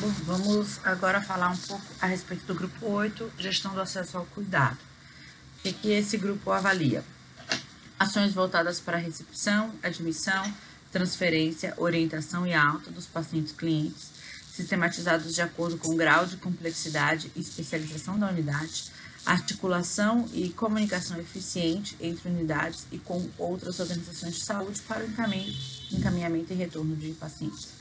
Bom, vamos agora falar um pouco a respeito do grupo 8, gestão do acesso ao cuidado. O que, esse grupo avalia? Ações voltadas para recepção, admissão, transferência, orientação e alta dos pacientes clientes, sistematizados de acordo com o grau de complexidade e especialização da unidade, articulação e comunicação eficiente entre unidades e com outras organizações de saúde para o encaminhamento e retorno de pacientes.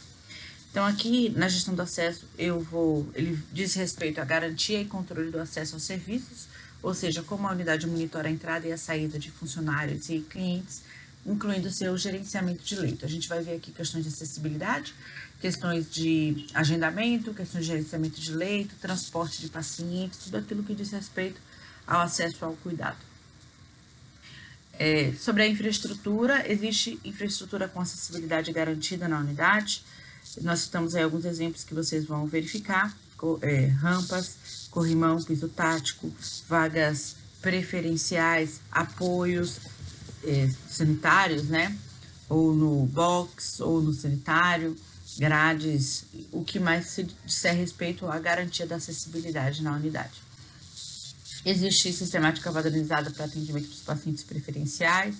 Então, aqui na gestão do acesso, eu vou, ele diz respeito à garantia e controle do acesso aos serviços, ou seja, como a unidade monitora a entrada e a saída de funcionários e clientes, incluindo seu gerenciamento de leito. A gente vai ver aqui questões de acessibilidade, questões de agendamento, questões de gerenciamento de leito, transporte de pacientes, tudo aquilo que diz respeito ao acesso ao cuidado. É, sobre a infraestrutura, existe infraestrutura com acessibilidade garantida na unidade, nós citamos aí alguns exemplos que vocês vão verificar, é, rampas, corrimão, piso tático, vagas preferenciais, apoios é, sanitários, né? Ou no box, ou no sanitário, grades, o que mais se disser respeito à garantia da acessibilidade na unidade. Existe sistemática padronizada para atendimento dos pacientes preferenciais.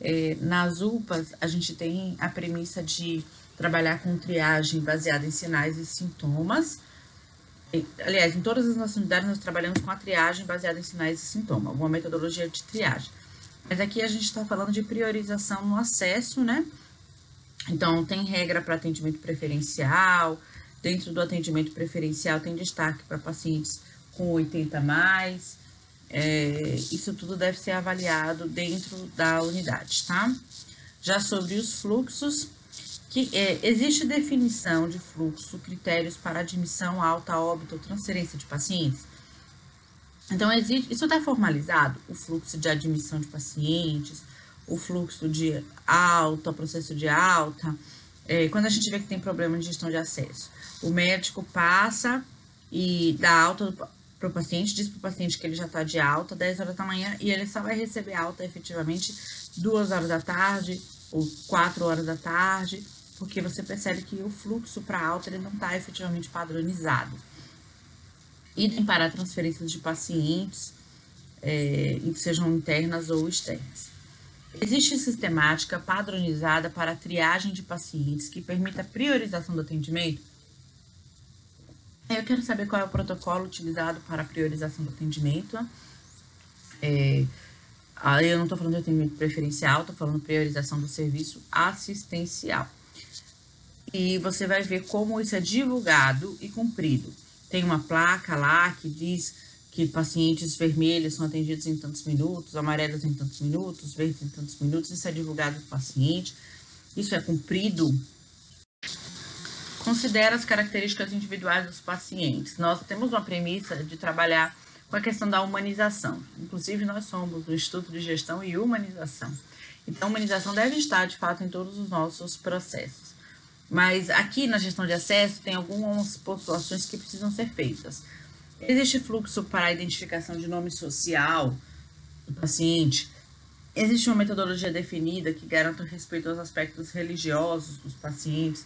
É, nas UPAs, a gente tem a premissa de trabalhar com triagem baseada em sinais e sintomas. Aliás, em todas as nossas unidades nós trabalhamos com a triagem baseada em sinais e sintomas, alguma metodologia de triagem. Mas aqui a gente está falando de priorização no acesso, né? Então, tem regra para atendimento preferencial. Dentro do atendimento preferencial, tem destaque para pacientes com 80 mais. É, isso tudo deve ser avaliado dentro da unidade, tá? Já sobre os fluxos, que é, existe definição de fluxo, critérios para admissão, alta, óbito ou transferência de pacientes? Então, existe, isso está formalizado, o fluxo de admissão de pacientes, o fluxo de alta, processo de alta, é, quando a gente vê que tem problema de gestão de acesso. O médico passa e dá alta para o paciente, diz para o paciente que ele já está de alta, 10 horas da manhã, e ele só vai receber alta efetivamente 2 horas da tarde ou 4 horas da tarde, porque você percebe que o fluxo para alta ele não está efetivamente padronizado. Idem para transferências de pacientes, é, sejam internas ou externas. Existe sistemática padronizada para a triagem de pacientes que permita a priorização do atendimento? Eu quero saber qual é o protocolo utilizado para a priorização do atendimento. É, eu não estou falando de atendimento preferencial, estou falando priorização do serviço assistencial e você vai ver como isso é divulgado e cumprido. Tem uma placa lá que diz que pacientes vermelhos são atendidos em tantos minutos, amarelos em tantos minutos, verdes em tantos minutos, isso é divulgado para o paciente, isso é cumprido. Considera as características individuais dos pacientes. Nós temos uma premissa de trabalhar com a questão da humanização. Inclusive, nós somos do Instituto de Gestão e Humanização. Então, a humanização deve estar, de fato, em todos os nossos processos. Mas aqui na gestão de acesso tem algumas postulações que precisam ser feitas. Existe fluxo para a identificação de nome social do paciente. Existe uma metodologia definida que garanta respeito aos aspectos religiosos dos pacientes,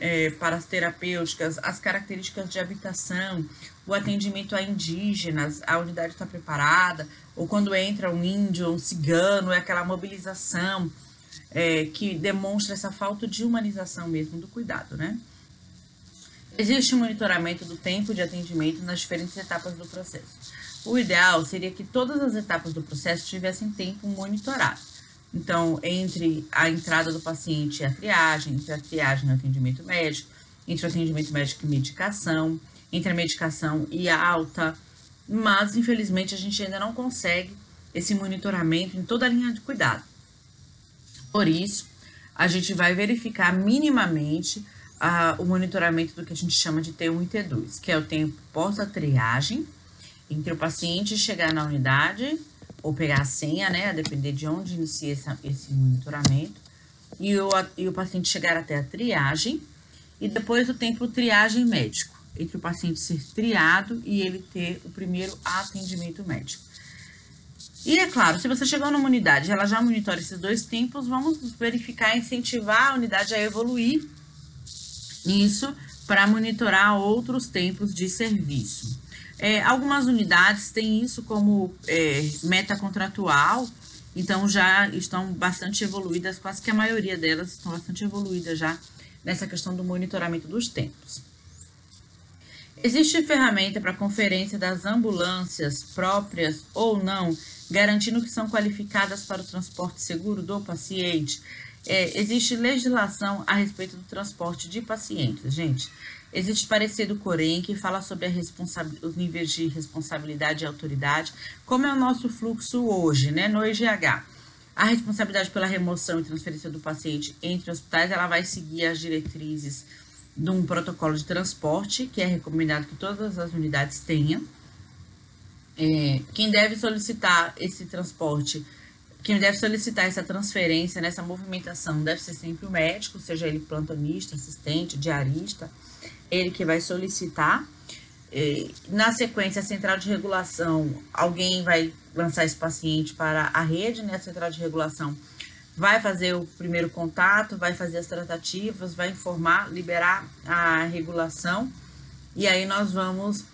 é, para as terapêuticas, as características de habitação, o atendimento a indígenas, a unidade está preparada, ou quando entra um índio, um cigano, é aquela mobilização é, que demonstra essa falta de humanização mesmo do cuidado, né? Existe um monitoramento do tempo de atendimento nas diferentes etapas do processo. O ideal seria que todas as etapas do processo tivessem tempo monitorado. Então, entre a entrada do paciente e a triagem, entre a triagem e o atendimento médico, entre o atendimento médico e medicação, entre a medicação e a alta, mas infelizmente a gente ainda não consegue esse monitoramento em toda a linha de cuidado. Por isso, a gente vai verificar minimamente uh, o monitoramento do que a gente chama de T1 e T2, que é o tempo pós-triagem, entre o paciente chegar na unidade ou pegar a senha, né, a depender de onde inicia essa, esse monitoramento, e o, e o paciente chegar até a triagem, e depois o tempo triagem médico, entre o paciente ser triado e ele ter o primeiro atendimento médico. E é claro, se você chegou numa unidade ela já monitora esses dois tempos, vamos verificar, incentivar a unidade a evoluir nisso para monitorar outros tempos de serviço. É, algumas unidades têm isso como é, meta contratual, então já estão bastante evoluídas, quase que a maioria delas estão bastante evoluídas já nessa questão do monitoramento dos tempos. Existe ferramenta para conferência das ambulâncias próprias ou não, garantindo que são qualificadas para o transporte seguro do paciente? É, existe legislação a respeito do transporte de pacientes, gente. Existe parecer do Corém que fala sobre os níveis de responsabilidade e autoridade, como é o nosso fluxo hoje, né, no EGH. A responsabilidade pela remoção e transferência do paciente entre hospitais, ela vai seguir as diretrizes de um protocolo de transporte, que é recomendado que todas as unidades tenham. É, quem deve solicitar esse transporte, quem deve solicitar essa transferência, nessa movimentação, deve ser sempre o médico, seja ele plantonista, assistente, diarista, ele que vai solicitar. É, na sequência, a central de regulação, alguém vai lançar esse paciente para a rede, né? A central de regulação vai fazer o primeiro contato, vai fazer as tratativas, vai informar, liberar a regulação e aí nós vamos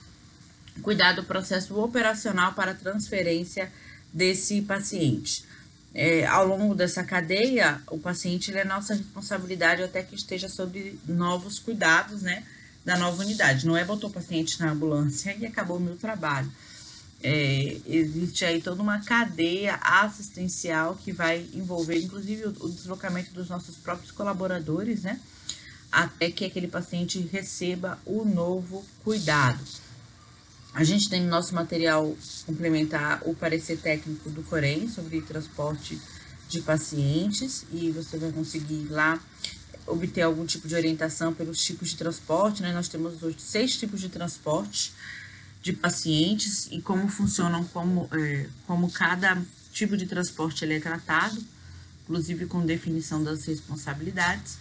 cuidar do processo operacional para transferência desse paciente. É, ao longo dessa cadeia, o paciente é nossa responsabilidade até que esteja sob novos cuidados, né? da nova unidade. Não é botou o paciente na ambulância e acabou o meu trabalho. É, existe aí toda uma cadeia assistencial que vai envolver, inclusive, o, o, deslocamento dos nossos próprios colaboradores, né? Até que aquele paciente receba o novo cuidado. A gente tem no nosso material complementar o parecer técnico do Corém sobre transporte de pacientes e você vai conseguir lá obter algum tipo de orientação pelos tipos de transporte, né? Nós temos hoje seis tipos de transporte de pacientes e como funcionam, como, é, como cada tipo de transporte ele é tratado, inclusive com definição das responsabilidades.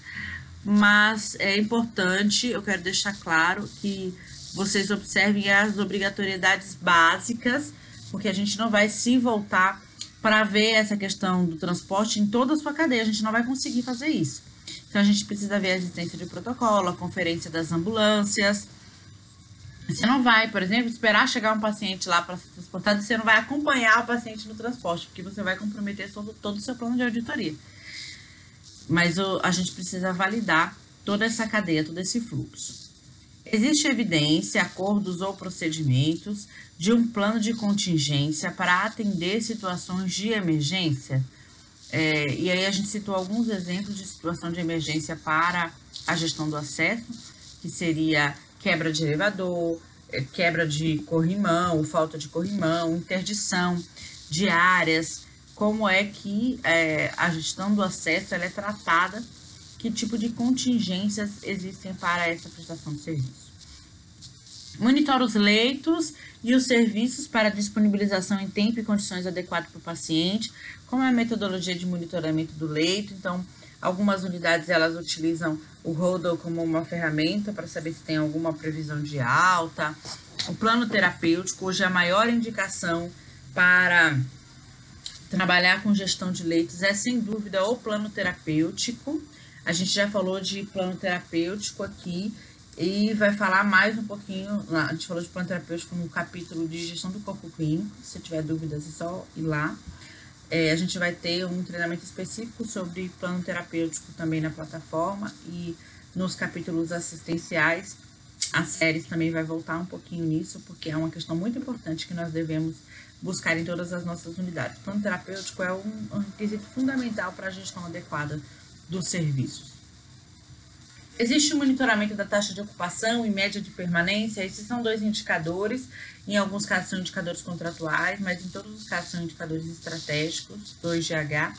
Mas é importante, eu quero deixar claro que vocês observem as obrigatoriedades básicas, porque a gente não vai se voltar para ver essa questão do transporte em toda a sua cadeia, a gente não vai conseguir fazer isso. Então, a gente precisa ver a existência de protocolo, a conferência das ambulâncias. Você não vai, por exemplo, esperar chegar um paciente lá para ser transportado você não vai acompanhar o paciente no transporte, porque você vai comprometer todo o seu plano de auditoria. Mas o, a gente precisa validar toda essa cadeia, todo esse fluxo. Existe evidência, acordos ou procedimentos de um plano de contingência para atender situações de emergência? É, e aí a gente citou alguns exemplos de situação de emergência para a gestão do acesso, que seria quebra de elevador, é, quebra de corrimão, falta de corrimão, interdição de áreas, como é que é, a gestão do acesso é tratada, que tipo de contingências existem para essa prestação de serviço. Monitora os leitos e os serviços para disponibilização em tempo e condições adequadas para o paciente, como é a metodologia de monitoramento do leito. Então, algumas unidades elas utilizam o Rodel como uma ferramenta para saber se tem alguma previsão de alta. O plano terapêutico, hoje a maior indicação para trabalhar com gestão de leitos é sem dúvida o plano terapêutico. A gente já falou de plano terapêutico aqui e vai falar mais um pouquinho. A gente falou de plano terapêutico no capítulo de gestão do corpo clínico. Se tiver dúvidas, é só ir lá. É, a gente vai ter um treinamento específico sobre plano terapêutico também na plataforma e nos capítulos assistenciais. As séries também vai voltar um pouquinho nisso, porque é uma questão muito importante que nós devemos buscar em todas as nossas unidades. O plano terapêutico é um, um requisito fundamental para a gestão adequada dos serviços. Existe o monitoramento da taxa de ocupação e média de permanência. Esses são dois indicadores. Em alguns casos são indicadores contratuais, mas em todos os casos são indicadores estratégicos, 2GH.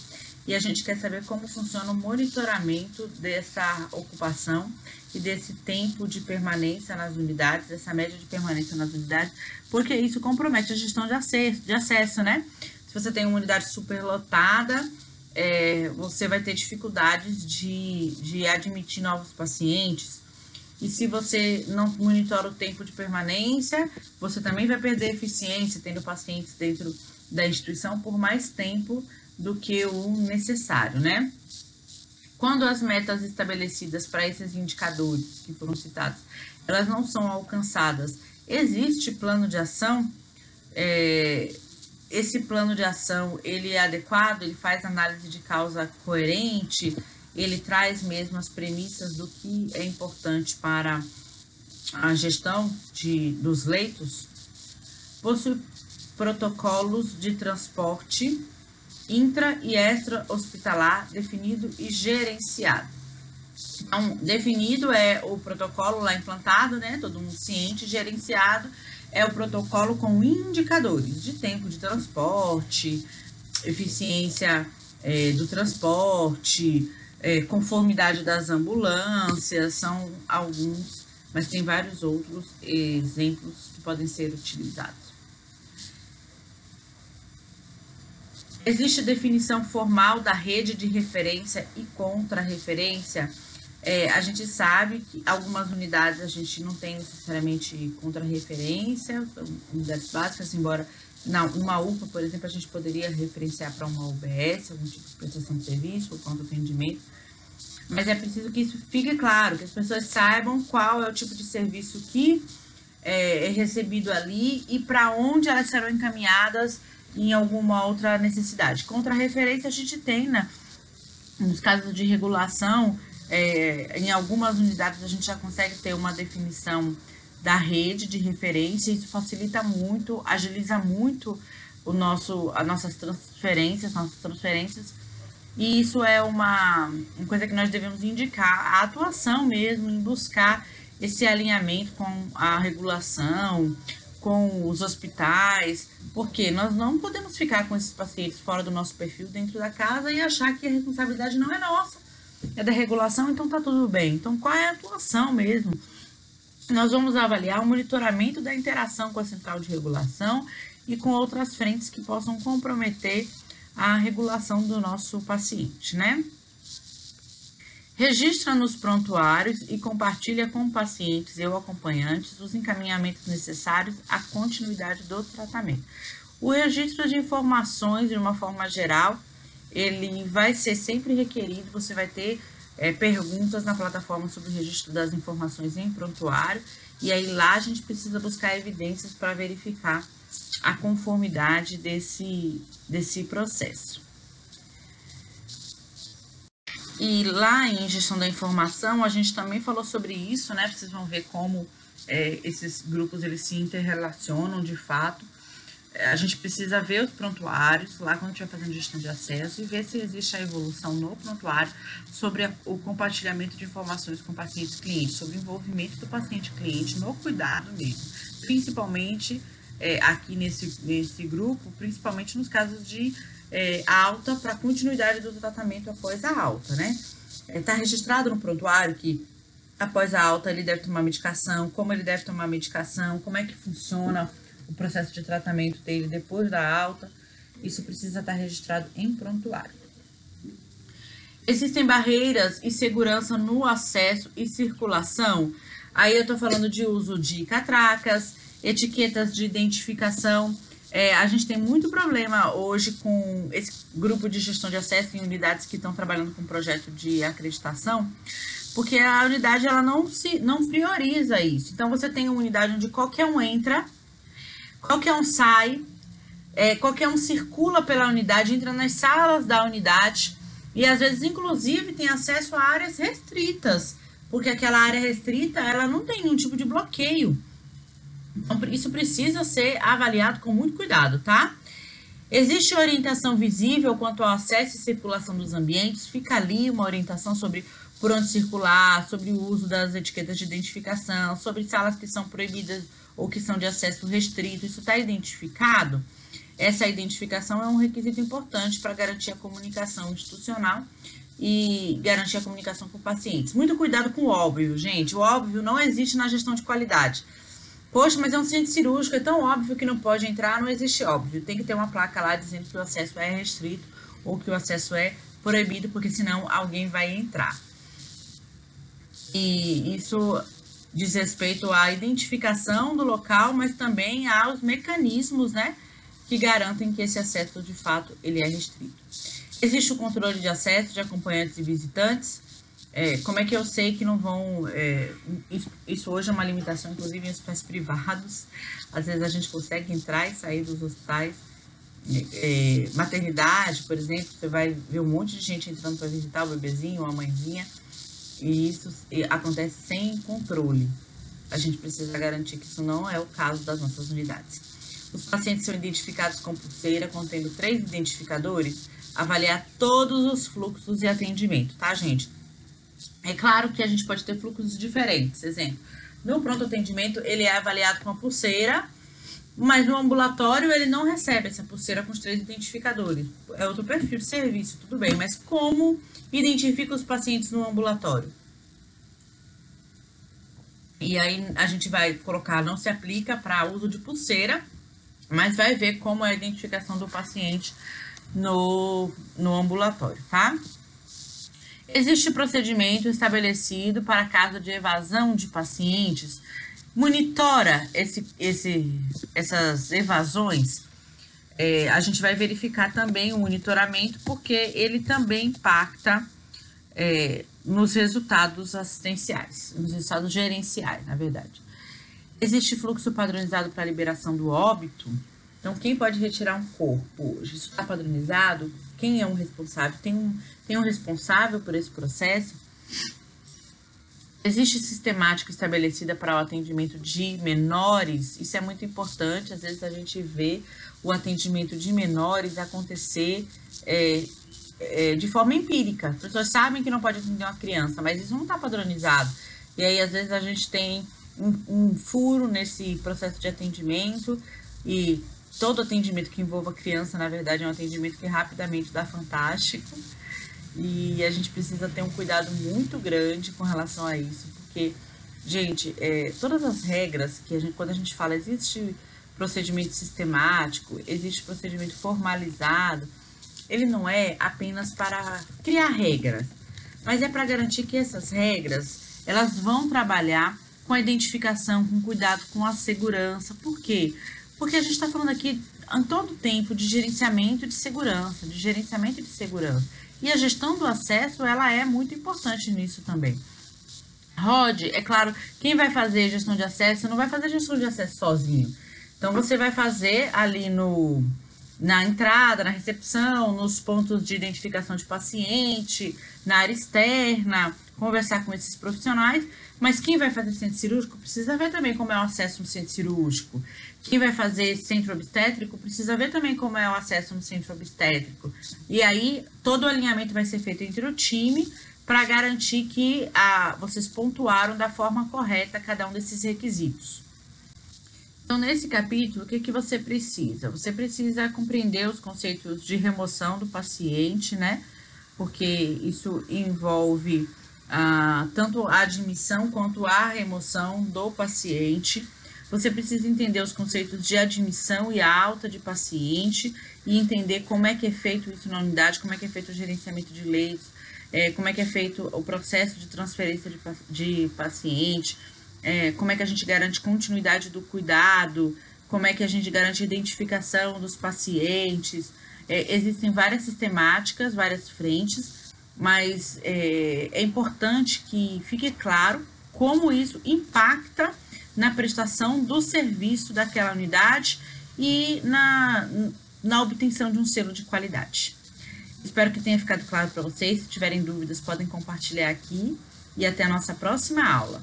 E a gente quer saber como funciona o monitoramento dessa ocupação e desse tempo de permanência nas unidades, dessa média de permanência nas unidades, porque isso compromete a gestão de acesso, de acesso né? Se você tem uma unidade superlotada, é, você vai ter dificuldades de, de admitir novos pacientes. E se você não monitora o tempo de permanência, você também vai perder eficiência tendo pacientes dentro da instituição por mais tempo do que o necessário, né? Quando as metas estabelecidas para esses indicadores que foram citados, elas não são alcançadas, existe plano de ação? É, esse plano de ação, ele é adequado? Ele faz análise de causa coerente? Ele traz mesmo as premissas do que é importante para a gestão de, dos leitos? Possui protocolos de transporte intra e extra hospitalar definido e gerenciado. Então, definido é o protocolo lá implantado, né? Todo mundo ciente, gerenciado é o protocolo com indicadores de tempo de transporte, eficiência é, do transporte, é, conformidade das ambulâncias, são alguns, mas tem vários outros exemplos que podem ser utilizados. Existe definição formal da rede de referência e contra-referência. É, a gente sabe que algumas unidades a gente não tem necessariamente contra-referência, unidades básicas, embora não, uma UPA, por exemplo, a gente poderia referenciar para uma UBS, algum tipo de prestação de serviço ou contra atendimento. Mas é preciso que isso fique claro, que as pessoas saibam qual é o tipo de serviço que é, é recebido ali e para onde elas serão encaminhadas em alguma outra necessidade. Contra referência a gente tem, né? Nos casos de regulação, é, em algumas unidades a gente já consegue ter uma definição da rede de referência, isso facilita muito, agiliza muito o nosso, as nossas transferências, nossas transferências, e isso é uma, uma coisa que nós devemos indicar, a atuação mesmo em buscar esse alinhamento com a regulação, com os hospitais, porque nós não podemos ficar com esses pacientes fora do nosso perfil dentro da casa e achar que a responsabilidade não é nossa, é da regulação, então tá tudo bem. Então, qual é a atuação mesmo? Nós vamos avaliar o monitoramento da interação com a central de regulação e com outras frentes que possam comprometer a regulação do nosso paciente, né? Registra nos prontuários e compartilha com pacientes e ou acompanhantes os encaminhamentos necessários à continuidade do tratamento. O registro de informações, de uma forma geral, ele vai ser sempre requerido, você vai ter é, perguntas na plataforma sobre o registro das informações em prontuário, e aí lá a gente precisa buscar evidências para verificar a conformidade desse, desse processo. E lá em gestão da informação, a gente também falou sobre isso, né? Vocês vão ver como é, esses grupos eles se interrelacionam de fato. A gente precisa ver os prontuários lá quando estiver fazendo gestão de acesso e ver se existe a evolução no prontuário sobre a, o compartilhamento de informações com pacientes clientes, sobre o envolvimento do paciente cliente no cuidado mesmo, principalmente é, aqui nesse, nesse grupo, principalmente nos casos de é, alta para continuidade do tratamento após a alta, né? Está é, registrado no prontuário que após a alta ele deve tomar medicação, como ele deve tomar medicação, como é que funciona o processo de tratamento dele depois da alta. Isso precisa estar registrado em prontuário. Existem barreiras e segurança no acesso e circulação. Aí eu estou falando de uso de catracas, etiquetas de identificação é, a gente tem muito problema hoje com esse grupo de gestão de acesso em unidades que estão trabalhando com projeto de acreditação, porque a unidade ela não se não prioriza isso. Então você tem uma unidade onde qualquer um entra, qualquer um sai, é, qualquer um circula pela unidade, entra nas salas da unidade e às vezes inclusive tem acesso a áreas restritas, porque aquela área restrita ela não tem nenhum tipo de bloqueio. Então, isso precisa ser avaliado com muito cuidado, tá? Existe orientação visível quanto ao acesso e circulação dos ambientes? Fica ali uma orientação sobre por onde circular, sobre o uso das etiquetas de identificação, sobre salas que são proibidas ou que são de acesso restrito. Isso está identificado? Essa identificação é um requisito importante para garantir a comunicação institucional e garantir a comunicação com pacientes. Muito cuidado com o óbvio, gente. O óbvio não existe na gestão de qualidade. Poxa, mas é um centro cirúrgico, é tão óbvio que não pode entrar, não existe óbvio. Tem que ter uma placa lá dizendo que o acesso é restrito ou que o acesso é proibido, porque senão alguém vai entrar. E isso diz respeito à identificação do local, mas também aos mecanismos, né, que garantem que esse acesso de fato ele é restrito. Existe o controle de acesso de acompanhantes e visitantes. É, como é que eu sei que não vão. É, isso, isso, hoje é uma limitação, inclusive em hospitais privados. Às vezes a gente consegue entrar e sair dos hospitais. É, maternidade, por exemplo, você vai ver um monte de gente entrando para visitar o bebezinho, a mãezinha, e isso acontece sem controle. A gente precisa garantir que isso não é o caso das nossas unidades. Os pacientes são identificados com pulseira contendo três identificadores avaliar todos os fluxos de atendimento, tá, gente? É claro que a gente pode ter fluxos diferentes. Exemplo, no pronto atendimento ele é avaliado com a pulseira, mas no ambulatório ele não recebe essa pulseira com os três identificadores. É outro perfil de serviço, tudo bem, mas como identifica os pacientes no ambulatório? E aí a gente vai colocar, não se aplica para uso de pulseira, mas vai ver como é a identificação do paciente no, no ambulatório, tá? Existe procedimento estabelecido para caso de evasão de pacientes? Monitora esse, esse, essas evasões? É, a gente vai verificar também o monitoramento, porque ele também impacta é, nos resultados assistenciais, nos resultados gerenciais, na verdade. Existe fluxo padronizado para liberação do óbito? Então, quem pode retirar um corpo hoje? Isso está padronizado? Quem é um responsável? Tem um, tem um responsável por esse processo? Existe sistemática estabelecida para o atendimento de menores? Isso é muito importante. Às vezes a gente vê o atendimento de menores acontecer é, é, de forma empírica. As pessoas sabem que não pode atender uma criança, mas isso não está padronizado. E aí, às vezes, a gente tem um, um furo nesse processo de atendimento e todo atendimento que envolva criança, na verdade, é um atendimento que rapidamente dá fantástico. E a gente precisa ter um cuidado muito grande com relação a isso, porque, gente, é, todas as regras que a gente, quando a gente fala, existe procedimento sistemático, existe procedimento formalizado, ele não é apenas para criar regras, mas é para garantir que essas regras elas vão trabalhar com a identificação, com cuidado, com a segurança. Por quê? Porque a gente está falando aqui em todo tempo de gerenciamento de segurança, de gerenciamento de segurança. E a gestão do acesso, ela é muito importante nisso também. Rod, é claro, quem vai fazer gestão de acesso não vai fazer gestão de acesso sozinho. Então você vai fazer ali no na entrada, na recepção, nos pontos de identificação de paciente, na área externa, conversar com esses profissionais, mas quem vai fazer centro cirúrgico precisa ver também como é o acesso no centro cirúrgico. Quem vai fazer centro obstétrico precisa ver também como é o acesso no centro obstétrico. E aí, todo o alinhamento vai ser feito entre o time para garantir que a, vocês pontuaram da forma correta cada um desses requisitos. Então, nesse capítulo, o que, que você precisa? Você precisa compreender os conceitos de remoção do paciente, né? Porque isso envolve ah, tanto a admissão quanto a remoção do paciente. Você precisa entender os conceitos de admissão e alta de paciente e entender como é que é feito isso na unidade, como é que é feito o gerenciamento de leitos, é, como é que é feito o processo de transferência de, de paciente, é, como é que a gente garante continuidade do cuidado, como é que a gente garante identificação dos pacientes. É, existem várias sistemáticas, várias frentes, mas é, é importante que fique claro como isso impacta na prestação do serviço daquela unidade e na, na obtenção de um selo de qualidade. Espero que tenha ficado claro para vocês. Se tiverem dúvidas, podem compartilhar aqui e até a nossa próxima aula.